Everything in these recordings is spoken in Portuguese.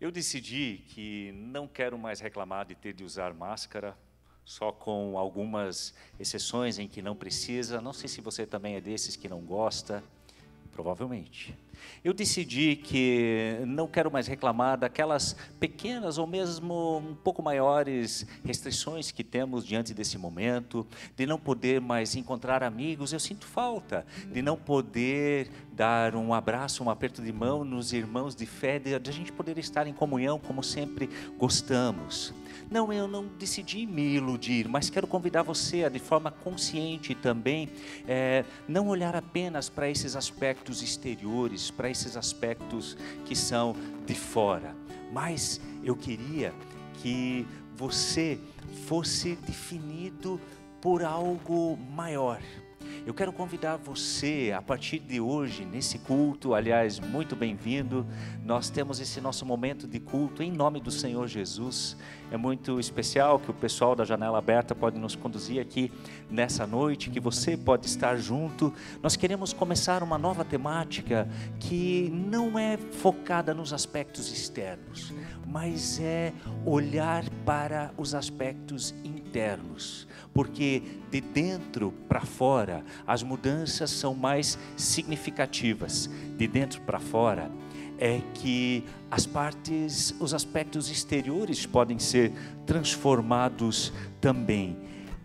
Eu decidi que não quero mais reclamar de ter de usar máscara, só com algumas exceções em que não precisa. Não sei se você também é desses que não gosta, provavelmente. Eu decidi que não quero mais reclamar daquelas pequenas ou mesmo um pouco maiores restrições que temos diante desse momento, de não poder mais encontrar amigos. Eu sinto falta de não poder dar um abraço, um aperto de mão nos irmãos de fé, de a gente poder estar em comunhão como sempre gostamos. Não, eu não decidi me iludir, mas quero convidar você a, de forma consciente também, é, não olhar apenas para esses aspectos exteriores, para esses aspectos que são de fora, mas eu queria que você fosse definido por algo maior eu quero convidar você a partir de hoje, nesse culto, aliás, muito bem-vindo. Nós temos esse nosso momento de culto em nome do Senhor Jesus. É muito especial que o pessoal da Janela Aberta pode nos conduzir aqui nessa noite, que você pode estar junto. Nós queremos começar uma nova temática que não é focada nos aspectos externos, mas é olhar para os aspectos internos porque de dentro para fora as mudanças são mais significativas. De dentro para fora é que as partes, os aspectos exteriores podem ser transformados também.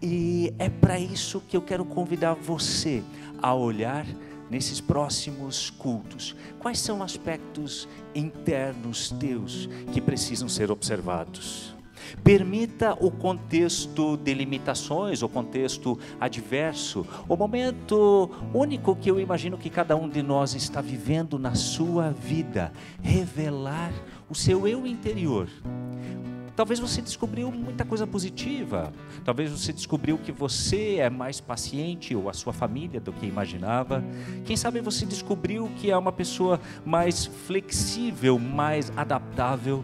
E é para isso que eu quero convidar você a olhar nesses próximos cultos. Quais são aspectos internos teus que precisam ser observados? Permita o contexto de limitações, o contexto adverso, o momento único que eu imagino que cada um de nós está vivendo na sua vida, revelar o seu eu interior. Talvez você descobriu muita coisa positiva. Talvez você descobriu que você é mais paciente ou a sua família do que imaginava. Quem sabe você descobriu que é uma pessoa mais flexível, mais adaptável.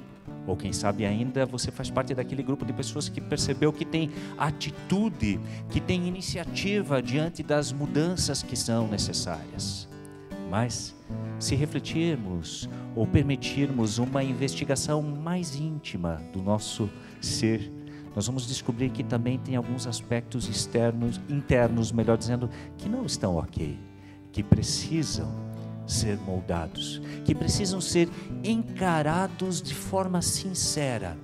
Ou quem sabe ainda você faz parte daquele grupo de pessoas que percebeu que tem atitude, que tem iniciativa diante das mudanças que são necessárias. Mas, se refletirmos ou permitirmos uma investigação mais íntima do nosso ser, nós vamos descobrir que também tem alguns aspectos externos, internos, melhor dizendo, que não estão ok, que precisam ser moldados, que precisam ser encarados de forma sincera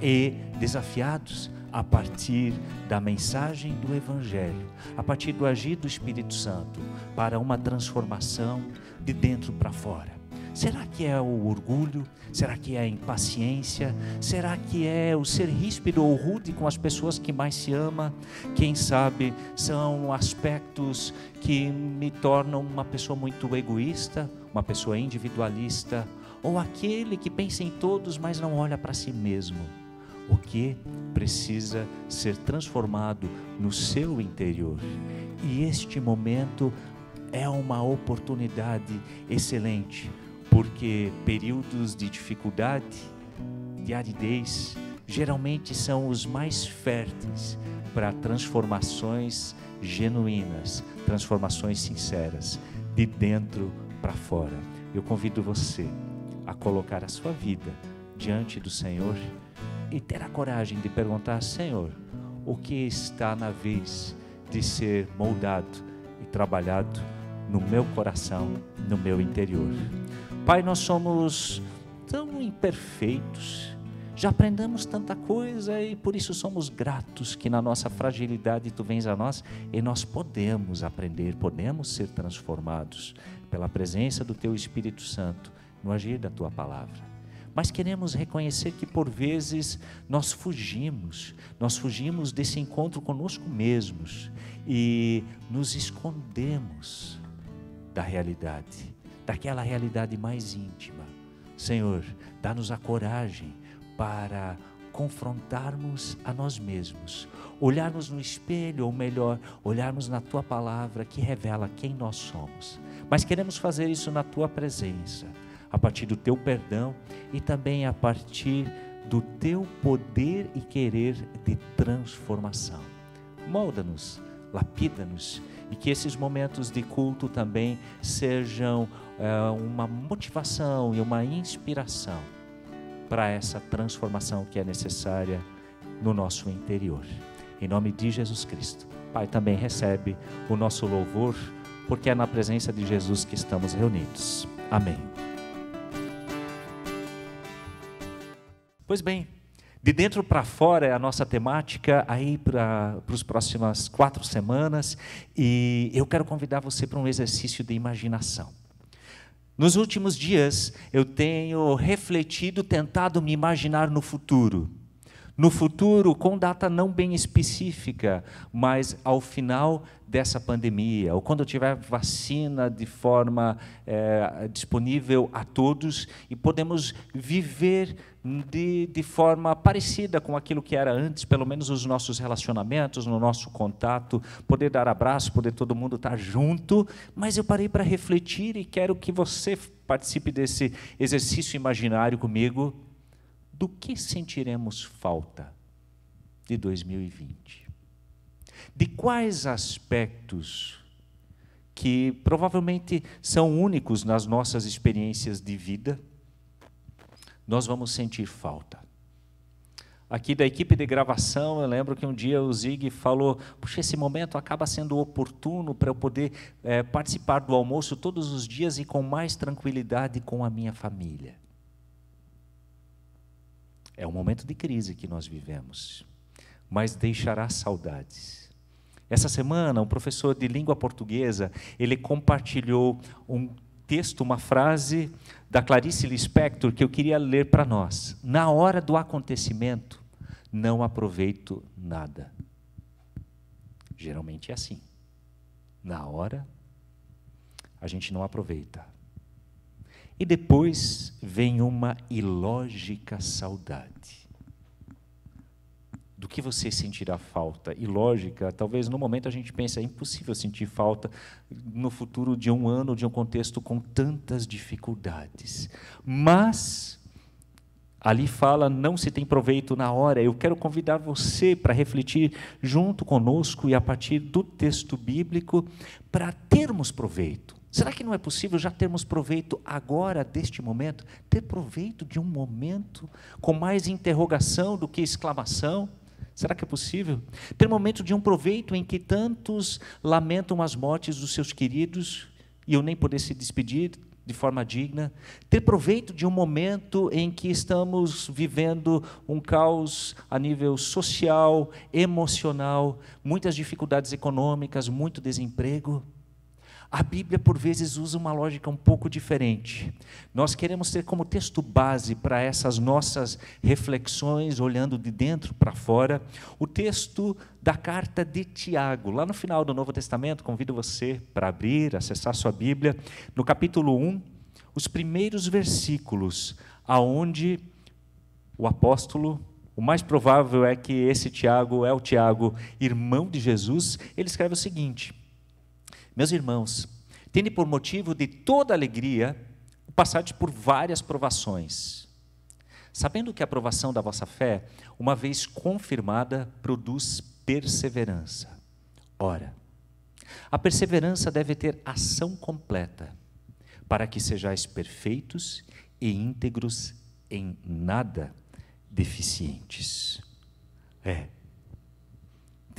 e desafiados a partir da mensagem do Evangelho, a partir do agir do Espírito Santo, para uma transformação de dentro para fora. Será que é o orgulho? Será que é a impaciência? Será que é o ser ríspido ou rude com as pessoas que mais se ama? Quem sabe são aspectos que me tornam uma pessoa muito egoísta, uma pessoa individualista, ou aquele que pensa em todos, mas não olha para si mesmo. O que precisa ser transformado no seu interior. E este momento é uma oportunidade excelente porque períodos de dificuldade, de aridez, geralmente são os mais férteis para transformações genuínas, transformações sinceras, de dentro para fora. Eu convido você a colocar a sua vida diante do Senhor e ter a coragem de perguntar: Senhor, o que está na vez de ser moldado e trabalhado no meu coração, no meu interior? Pai, nós somos tão imperfeitos, já aprendemos tanta coisa e por isso somos gratos que na nossa fragilidade tu vens a nós e nós podemos aprender, podemos ser transformados pela presença do teu Espírito Santo no agir da tua palavra. Mas queremos reconhecer que por vezes nós fugimos, nós fugimos desse encontro conosco mesmos e nos escondemos da realidade daquela realidade mais íntima. Senhor, dá-nos a coragem para confrontarmos a nós mesmos, olharmos no espelho, ou melhor, olharmos na tua palavra que revela quem nós somos. Mas queremos fazer isso na tua presença, a partir do teu perdão e também a partir do teu poder e querer de transformação. Molda-nos, lapida-nos e que esses momentos de culto também sejam é, uma motivação e uma inspiração para essa transformação que é necessária no nosso interior. Em nome de Jesus Cristo. Pai, também recebe o nosso louvor, porque é na presença de Jesus que estamos reunidos. Amém. Pois bem, de dentro para fora é a nossa temática aí para as próximas quatro semanas e eu quero convidar você para um exercício de imaginação. Nos últimos dias eu tenho refletido, tentado me imaginar no futuro no futuro, com data não bem específica, mas ao final dessa pandemia, ou quando tiver vacina de forma é, disponível a todos e podemos viver de, de forma parecida com aquilo que era antes, pelo menos os nossos relacionamentos, no nosso contato, poder dar abraço, poder todo mundo estar junto. Mas eu parei para refletir e quero que você participe desse exercício imaginário comigo do que sentiremos falta de 2020? De quais aspectos que provavelmente são únicos nas nossas experiências de vida nós vamos sentir falta? Aqui da equipe de gravação, eu lembro que um dia o Zig falou: Puxa, esse momento acaba sendo oportuno para eu poder é, participar do almoço todos os dias e com mais tranquilidade com a minha família. É um momento de crise que nós vivemos, mas deixará saudades. Essa semana, um professor de língua portuguesa, ele compartilhou um texto, uma frase da Clarice Lispector que eu queria ler para nós. Na hora do acontecimento, não aproveito nada. Geralmente é assim. Na hora, a gente não aproveita. E depois vem uma ilógica saudade. Do que você sentirá falta? Ilógica, talvez no momento a gente pense, é impossível sentir falta no futuro de um ano, de um contexto com tantas dificuldades. Mas, ali fala, não se tem proveito na hora. Eu quero convidar você para refletir junto conosco e a partir do texto bíblico, para termos proveito Será que não é possível já termos proveito agora deste momento? Ter proveito de um momento com mais interrogação do que exclamação? Será que é possível? Ter momento de um proveito em que tantos lamentam as mortes dos seus queridos e eu nem poder se despedir de forma digna. Ter proveito de um momento em que estamos vivendo um caos a nível social, emocional, muitas dificuldades econômicas, muito desemprego. A Bíblia, por vezes, usa uma lógica um pouco diferente. Nós queremos ter como texto base para essas nossas reflexões, olhando de dentro para fora, o texto da carta de Tiago. Lá no final do Novo Testamento, convido você para abrir, acessar sua Bíblia, no capítulo 1, os primeiros versículos, aonde o apóstolo o mais provável é que esse Tiago é o Tiago, irmão de Jesus. Ele escreve o seguinte: meus irmãos, tende por motivo de toda alegria o passar por várias provações, sabendo que a aprovação da vossa fé, uma vez confirmada, produz perseverança. Ora, a perseverança deve ter ação completa, para que sejais perfeitos e íntegros em nada deficientes. É,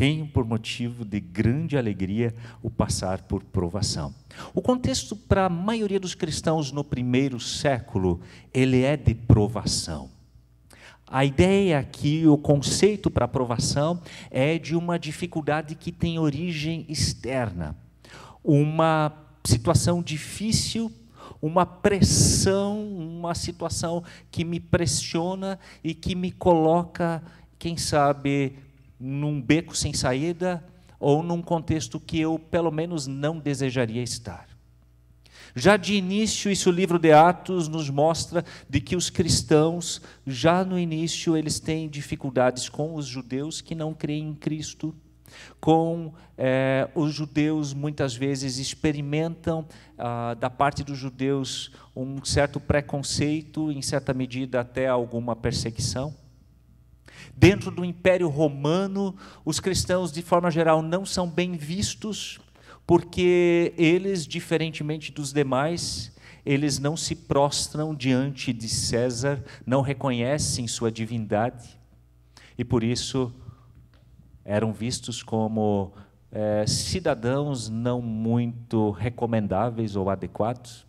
tenham por motivo de grande alegria o passar por provação. O contexto para a maioria dos cristãos no primeiro século, ele é de provação. A ideia aqui, o conceito para provação é de uma dificuldade que tem origem externa. Uma situação difícil uma pressão, uma situação que me pressiona e que me coloca, quem sabe, num beco sem saída ou num contexto que eu, pelo menos, não desejaria estar. Já de início, isso o livro de Atos nos mostra de que os cristãos, já no início, eles têm dificuldades com os judeus que não creem em Cristo, com é, os judeus muitas vezes experimentam ah, da parte dos judeus um certo preconceito, em certa medida até alguma perseguição. Dentro do Império Romano, os cristãos, de forma geral, não são bem vistos, porque eles, diferentemente dos demais, eles não se prostram diante de César, não reconhecem sua divindade e por isso eram vistos como é, cidadãos não muito recomendáveis ou adequados.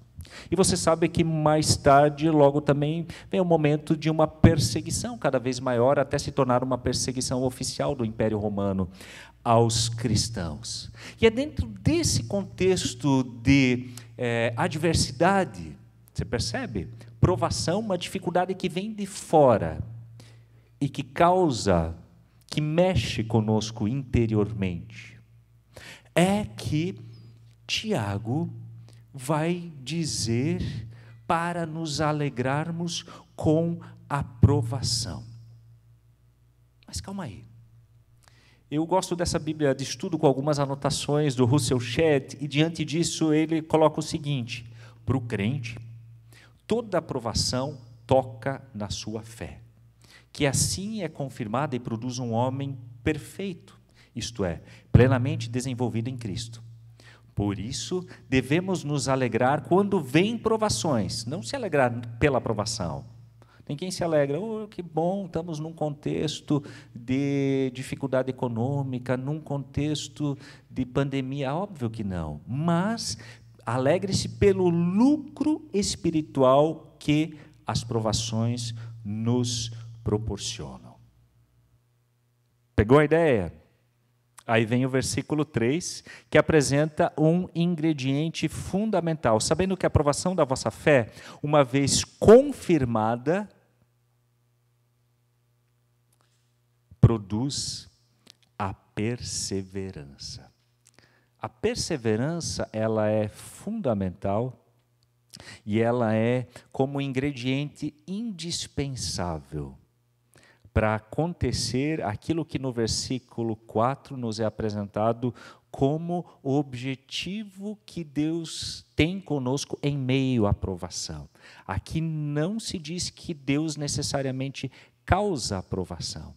E você sabe que mais tarde, logo também, vem o momento de uma perseguição cada vez maior, até se tornar uma perseguição oficial do Império Romano aos cristãos. E é dentro desse contexto de é, adversidade, você percebe? Provação, uma dificuldade que vem de fora e que causa, que mexe conosco interiormente, é que Tiago vai dizer para nos alegrarmos com a provação. Mas calma aí. Eu gosto dessa Bíblia de estudo com algumas anotações do Russell Shedd, e diante disso ele coloca o seguinte: para o crente, toda aprovação toca na sua fé, que assim é confirmada e produz um homem perfeito, isto é, plenamente desenvolvido em Cristo. Por isso, devemos nos alegrar quando vêm provações, não se alegrar pela aprovação, tem quem se alegra, oh, que bom, estamos num contexto de dificuldade econômica, num contexto de pandemia. Óbvio que não, mas alegre-se pelo lucro espiritual que as provações nos proporcionam. Pegou a ideia? Aí vem o versículo 3, que apresenta um ingrediente fundamental. Sabendo que a aprovação da vossa fé, uma vez confirmada, produz a perseverança. A perseverança, ela é fundamental e ela é como ingrediente indispensável para acontecer aquilo que no versículo 4 nos é apresentado como o objetivo que Deus tem conosco em meio à aprovação. Aqui não se diz que Deus necessariamente causa aprovação.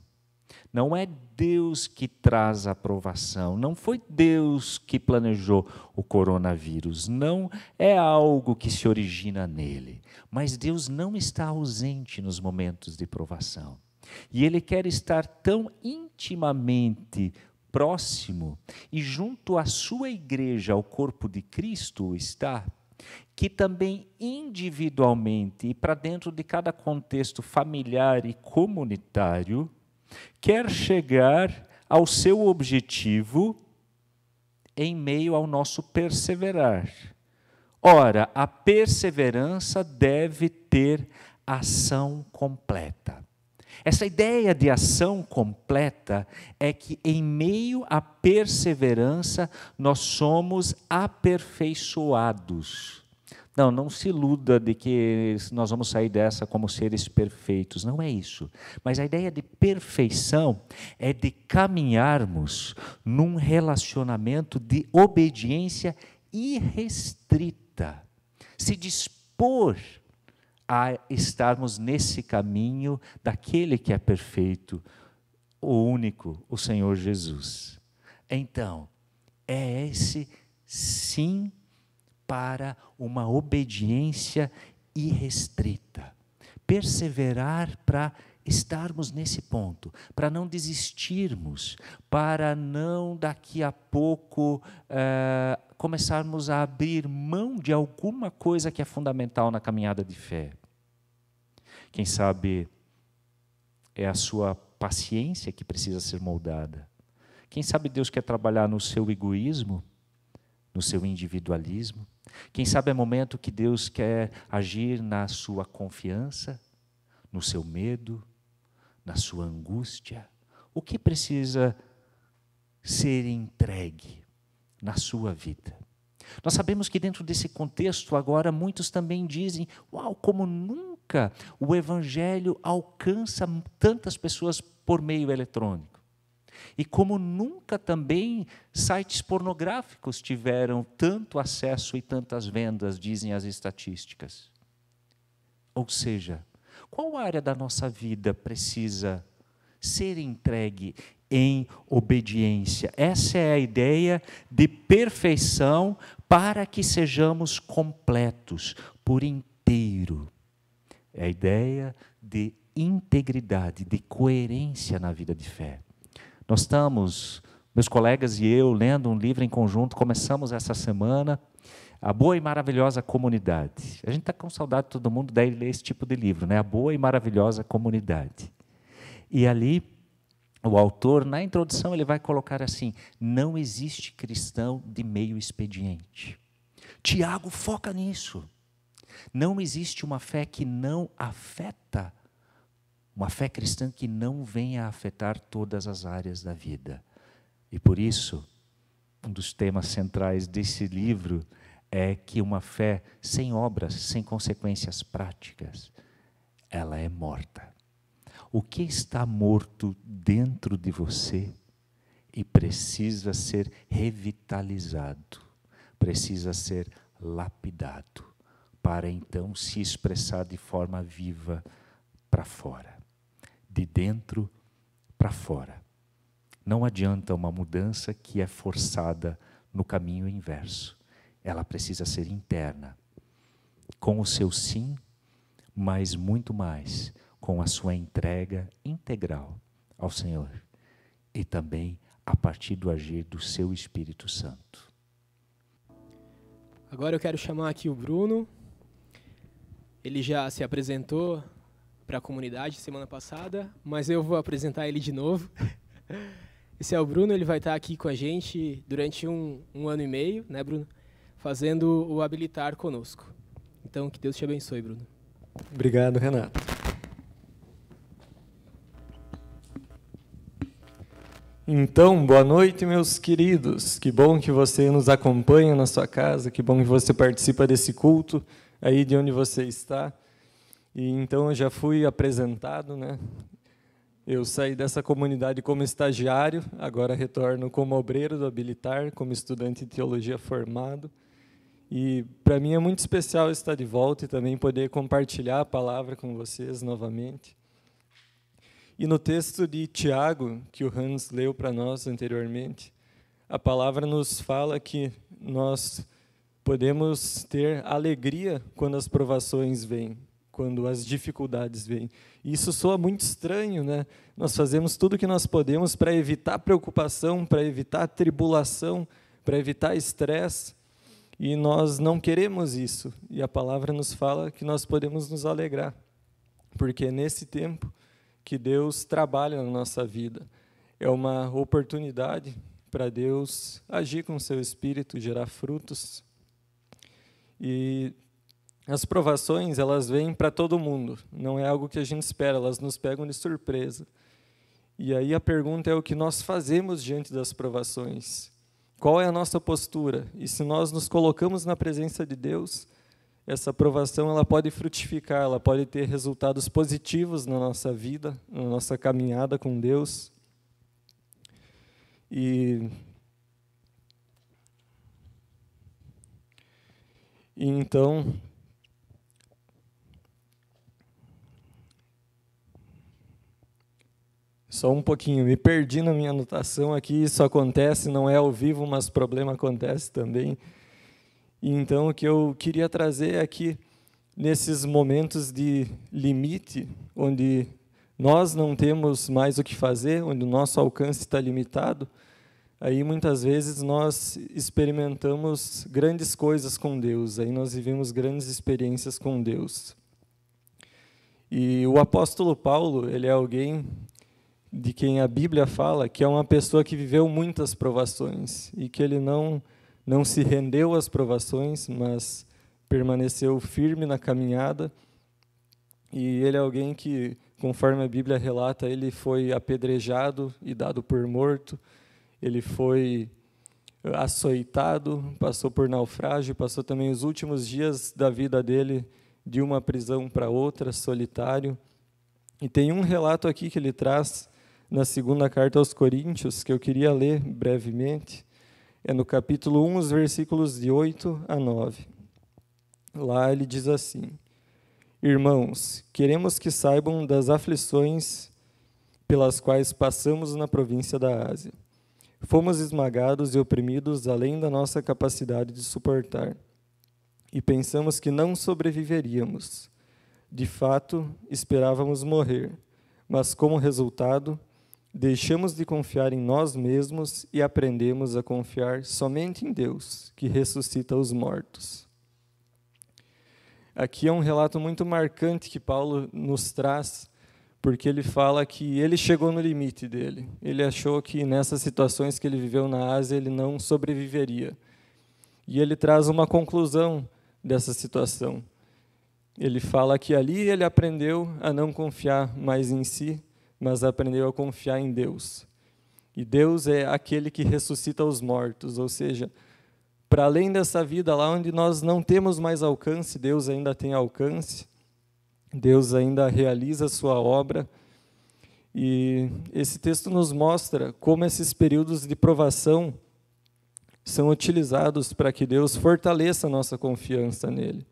Não é Deus que traz a aprovação, não foi Deus que planejou o coronavírus, não é algo que se origina nele. Mas Deus não está ausente nos momentos de provação. E Ele quer estar tão intimamente próximo e junto à sua igreja, ao corpo de Cristo, está, que também individualmente e para dentro de cada contexto familiar e comunitário, quer chegar ao seu objetivo em meio ao nosso perseverar. Ora, a perseverança deve ter ação completa. Essa ideia de ação completa é que, em meio à perseverança, nós somos aperfeiçoados. Não, não se iluda de que nós vamos sair dessa como seres perfeitos. Não é isso. Mas a ideia de perfeição é de caminharmos num relacionamento de obediência irrestrita. Se dispor a estarmos nesse caminho daquele que é perfeito, o único, o Senhor Jesus. Então, é esse sim para uma obediência irrestrita. Perseverar para estarmos nesse ponto, para não desistirmos, para não daqui a pouco eh, começarmos a abrir mão de alguma coisa que é fundamental na caminhada de fé. Quem sabe é a sua paciência que precisa ser moldada. Quem sabe Deus quer trabalhar no seu egoísmo, no seu individualismo. Quem sabe é momento que Deus quer agir na sua confiança, no seu medo, na sua angústia. O que precisa ser entregue na sua vida? Nós sabemos que dentro desse contexto agora muitos também dizem: "Uau, como nunca o evangelho alcança tantas pessoas por meio eletrônico". E como nunca também sites pornográficos tiveram tanto acesso e tantas vendas, dizem as estatísticas. Ou seja, qual área da nossa vida precisa ser entregue em obediência. Essa é a ideia de perfeição para que sejamos completos por inteiro. É a ideia de integridade, de coerência na vida de fé. Nós estamos, meus colegas e eu, lendo um livro em conjunto, começamos essa semana a Boa e Maravilhosa Comunidade. A gente está com saudade de todo mundo daí ler esse tipo de livro, né? A Boa e Maravilhosa Comunidade. E ali, o autor, na introdução, ele vai colocar assim: não existe cristão de meio expediente. Tiago foca nisso. Não existe uma fé que não afeta, uma fé cristã que não venha a afetar todas as áreas da vida. E por isso, um dos temas centrais desse livro é que uma fé sem obras, sem consequências práticas, ela é morta. O que está morto dentro de você e precisa ser revitalizado, precisa ser lapidado, para então se expressar de forma viva para fora, de dentro para fora. Não adianta uma mudança que é forçada no caminho inverso ela precisa ser interna, com o seu sim, mas muito mais com a sua entrega integral ao Senhor e também a partir do agir do seu Espírito Santo. Agora eu quero chamar aqui o Bruno. Ele já se apresentou para a comunidade semana passada, mas eu vou apresentar ele de novo. Esse é o Bruno, ele vai estar aqui com a gente durante um, um ano e meio, né, Bruno? fazendo o habilitar conosco. Então, que Deus te abençoe, Bruno. Obrigado, Renato. Então, boa noite, meus queridos. Que bom que você nos acompanha na sua casa, que bom que você participa desse culto aí de onde você está. E então eu já fui apresentado, né? Eu saí dessa comunidade como estagiário, agora retorno como obreiro do Habilitar, como estudante de teologia formado. E para mim é muito especial estar de volta e também poder compartilhar a palavra com vocês novamente. E no texto de Tiago, que o Hans leu para nós anteriormente, a palavra nos fala que nós podemos ter alegria quando as provações vêm, quando as dificuldades vêm. E isso soa muito estranho, né? Nós fazemos tudo o que nós podemos para evitar preocupação, para evitar tribulação, para evitar estresse, e nós não queremos isso. E a palavra nos fala que nós podemos nos alegrar, porque nesse tempo que Deus trabalha na nossa vida. É uma oportunidade para Deus agir com o seu espírito, gerar frutos. E as provações, elas vêm para todo mundo, não é algo que a gente espera, elas nos pegam de surpresa. E aí a pergunta é o que nós fazemos diante das provações. Qual é a nossa postura? E se nós nos colocamos na presença de Deus, essa aprovação ela pode frutificar, ela pode ter resultados positivos na nossa vida, na nossa caminhada com Deus. E, e então Só um pouquinho, me perdi na minha anotação aqui, isso acontece, não é ao vivo, mas problema acontece também. Então, o que eu queria trazer aqui, nesses momentos de limite, onde nós não temos mais o que fazer, onde o nosso alcance está limitado, aí muitas vezes nós experimentamos grandes coisas com Deus, aí nós vivemos grandes experiências com Deus. E o apóstolo Paulo, ele é alguém de quem a Bíblia fala que é uma pessoa que viveu muitas provações e que ele não não se rendeu às provações, mas permaneceu firme na caminhada. E ele é alguém que, conforme a Bíblia relata, ele foi apedrejado e dado por morto. Ele foi açoitado, passou por naufrágio, passou também os últimos dias da vida dele de uma prisão para outra, solitário. E tem um relato aqui que ele traz na segunda carta aos Coríntios, que eu queria ler brevemente, é no capítulo 1, os versículos de 8 a 9. Lá ele diz assim: Irmãos, queremos que saibam das aflições pelas quais passamos na província da Ásia. Fomos esmagados e oprimidos além da nossa capacidade de suportar. E pensamos que não sobreviveríamos. De fato, esperávamos morrer, mas como resultado, deixamos de confiar em nós mesmos e aprendemos a confiar somente em Deus, que ressuscita os mortos. Aqui é um relato muito marcante que Paulo nos traz porque ele fala que ele chegou no limite dele. Ele achou que nessas situações que ele viveu na Ásia ele não sobreviveria. E ele traz uma conclusão dessa situação. Ele fala que ali ele aprendeu a não confiar mais em si, mas aprendeu a confiar em Deus. E Deus é aquele que ressuscita os mortos, ou seja, para além dessa vida lá onde nós não temos mais alcance, Deus ainda tem alcance. Deus ainda realiza a sua obra. E esse texto nos mostra como esses períodos de provação são utilizados para que Deus fortaleça a nossa confiança nele.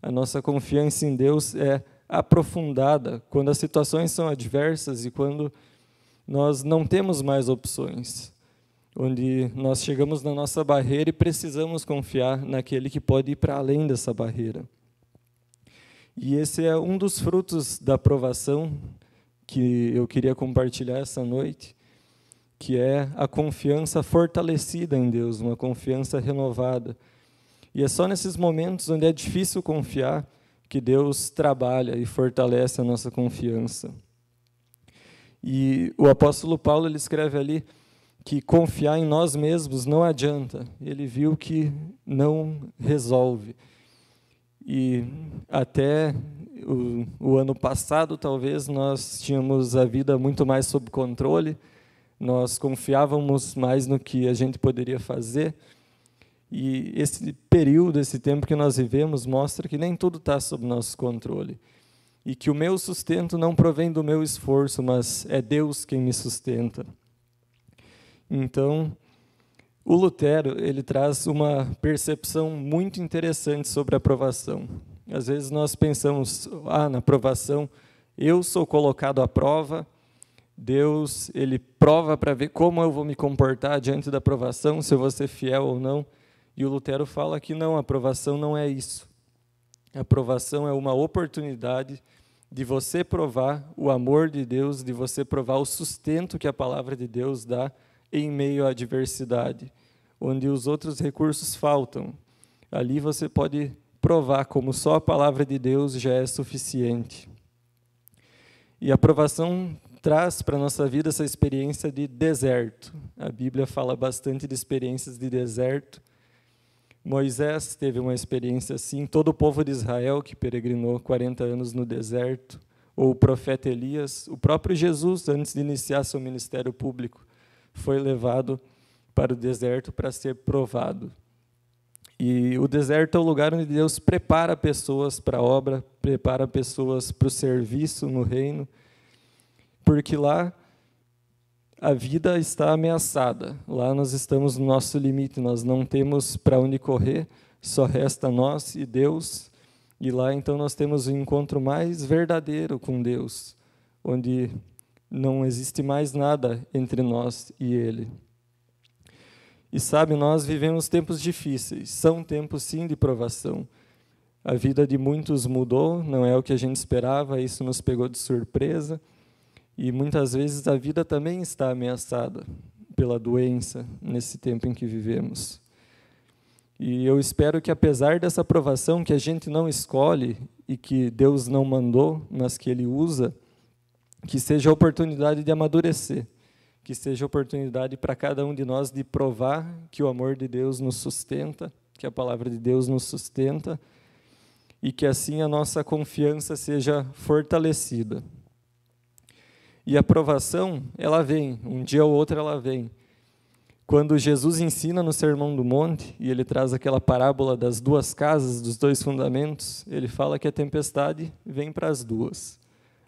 A nossa confiança em Deus é aprofundada quando as situações são adversas e quando nós não temos mais opções, onde nós chegamos na nossa barreira e precisamos confiar naquele que pode ir para além dessa barreira. E esse é um dos frutos da aprovação que eu queria compartilhar essa noite, que é a confiança fortalecida em Deus, uma confiança renovada. E é só nesses momentos onde é difícil confiar que Deus trabalha e fortalece a nossa confiança. E o apóstolo Paulo ele escreve ali que confiar em nós mesmos não adianta. Ele viu que não resolve. E até o, o, ano passado, talvez, nós tínhamos a vida muito mais sob controle, nós confiávamos mais no que a gente poderia fazer. E esse período, esse tempo que nós vivemos, mostra que nem tudo está sob nosso controle. E que o meu sustento não provém do meu esforço, mas é Deus quem me sustenta. Então, o Lutero ele traz uma percepção muito interessante sobre a aprovação. Às vezes nós pensamos, ah, na aprovação, eu sou colocado à prova, Deus ele prova para ver como eu vou me comportar diante da aprovação, se eu vou ser fiel ou não. E o Lutero fala que não, a aprovação não é isso. A aprovação é uma oportunidade de você provar o amor de Deus, de você provar o sustento que a palavra de Deus dá em meio à adversidade, onde os outros recursos faltam. Ali você pode provar como só a palavra de Deus já é suficiente. E a aprovação traz para a nossa vida essa experiência de deserto. A Bíblia fala bastante de experiências de deserto. Moisés teve uma experiência assim, todo o povo de Israel que peregrinou 40 anos no deserto, ou o profeta Elias, o próprio Jesus, antes de iniciar seu ministério público, foi levado para o deserto para ser provado. E o deserto é o lugar onde Deus prepara pessoas para a obra, prepara pessoas para o serviço no reino, porque lá a vida está ameaçada. Lá nós estamos no nosso limite, nós não temos para onde correr, só resta nós e Deus. E lá então nós temos o encontro mais verdadeiro com Deus, onde não existe mais nada entre nós e Ele. E sabe, nós vivemos tempos difíceis, são tempos sim de provação. A vida de muitos mudou, não é o que a gente esperava, isso nos pegou de surpresa. E muitas vezes a vida também está ameaçada pela doença nesse tempo em que vivemos. E eu espero que, apesar dessa provação que a gente não escolhe e que Deus não mandou, mas que Ele usa, que seja a oportunidade de amadurecer, que seja a oportunidade para cada um de nós de provar que o amor de Deus nos sustenta, que a palavra de Deus nos sustenta e que assim a nossa confiança seja fortalecida. E a aprovação, ela vem, um dia ou outro ela vem. Quando Jesus ensina no Sermão do Monte, e ele traz aquela parábola das duas casas, dos dois fundamentos, ele fala que a tempestade vem para as duas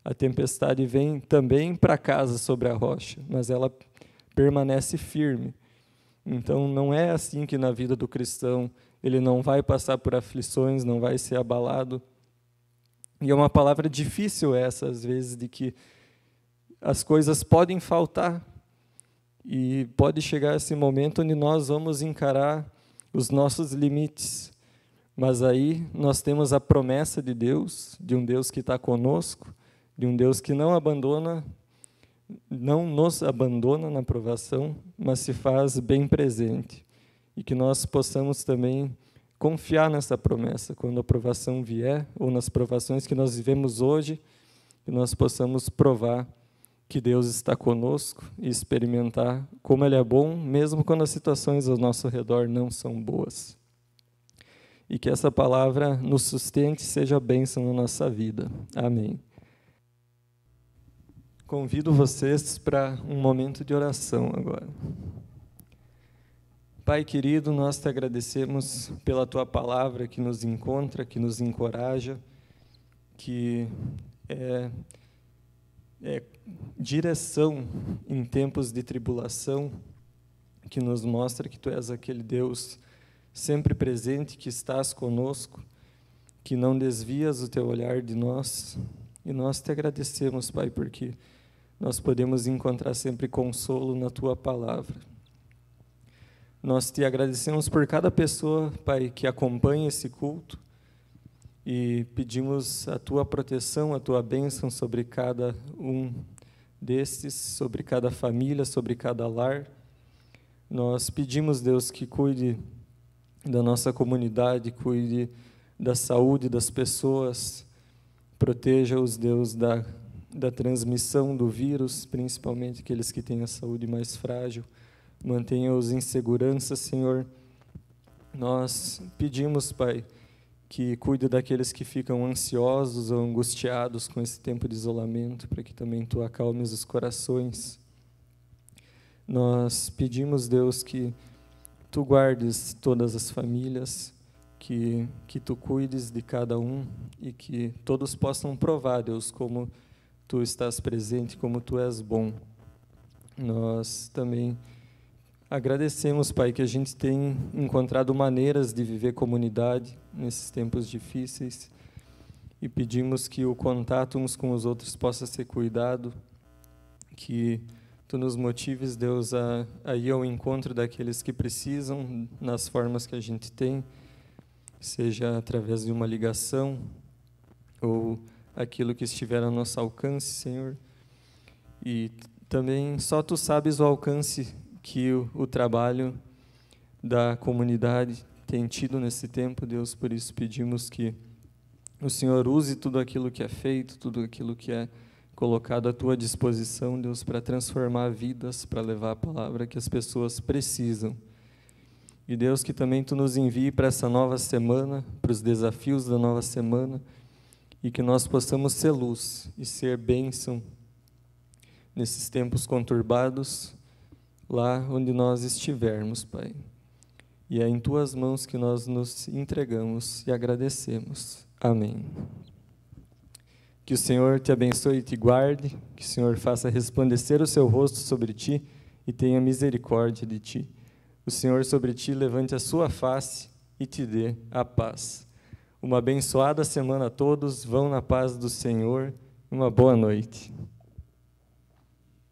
a tempestade vem também para casa sobre a rocha, mas ela permanece firme. Então não é assim que na vida do cristão ele não vai passar por aflições, não vai ser abalado. E é uma palavra difícil essa às vezes de que as coisas podem faltar e pode chegar esse momento onde nós vamos encarar os nossos limites. Mas aí nós temos a promessa de Deus, de um Deus que está conosco, de um Deus que não abandona, não nos abandona na provação, mas se faz bem presente. E que nós possamos também confiar nessa promessa quando a provação vier, ou nas provações que nós vivemos hoje, que nós possamos provar que Deus está conosco e experimentar como Ele é bom, mesmo quando as situações ao nosso redor não são boas. E que essa palavra nos sustente e seja bênção na nossa vida. Amém. Convido vocês para um momento de oração agora. Pai querido, nós te agradecemos pela tua palavra que nos encontra, que nos encoraja, que é é, direção em tempos de tribulação, que nos mostra que tu és aquele Deus sempre presente, que estás conosco, que não desvias o teu olhar de nós. E nós te agradecemos, Pai, porque nós podemos encontrar sempre consolo na tua palavra. Nós te agradecemos por cada pessoa, Pai, que acompanha esse culto e pedimos a tua proteção, a tua bênção sobre cada um destes, sobre cada família, sobre cada lar. Nós pedimos, Deus, que cuide da nossa comunidade, cuide da saúde das pessoas, proteja-os, Deus, da, da transmissão do vírus, principalmente aqueles que têm a saúde mais frágil. Mantenha-os em segurança, Senhor. Nós pedimos, Pai, que cuide daqueles que ficam ansiosos ou angustiados com esse tempo de isolamento, para que também tu acalmes os corações. Nós pedimos, Deus, que tu guardes todas as famílias, que, que tu cuides de cada um e que todos possam provar, Deus, como tu estás presente, como tu és bom. Nós também Agradecemos, Pai, que a gente tem encontrado maneiras de viver comunidade nesses tempos difíceis e pedimos que o contato uns com os outros possa ser cuidado, que Tu nos motives, Deus, a, a ir ao encontro daqueles que precisam nas formas que a gente tem, seja através de uma ligação ou aquilo que estiver ao nosso alcance, Senhor. E também só Tu sabes o alcance que o, o trabalho da comunidade tem tido nesse tempo, Deus, por isso pedimos que o Senhor use tudo aquilo que é feito, tudo aquilo que é colocado à tua disposição, Deus, para transformar vidas, para levar a palavra que as pessoas precisam. E Deus, que também tu nos envie para essa nova semana, para os desafios da nova semana, e que nós possamos ser luz e ser bênção nesses tempos conturbados lá onde nós estivermos, Pai. E é em tuas mãos que nós nos entregamos e agradecemos. Amém. Que o Senhor te abençoe e te guarde, que o Senhor faça resplandecer o seu rosto sobre ti e tenha misericórdia de ti. O Senhor sobre ti levante a sua face e te dê a paz. Uma abençoada semana a todos, vão na paz do Senhor. Uma boa noite.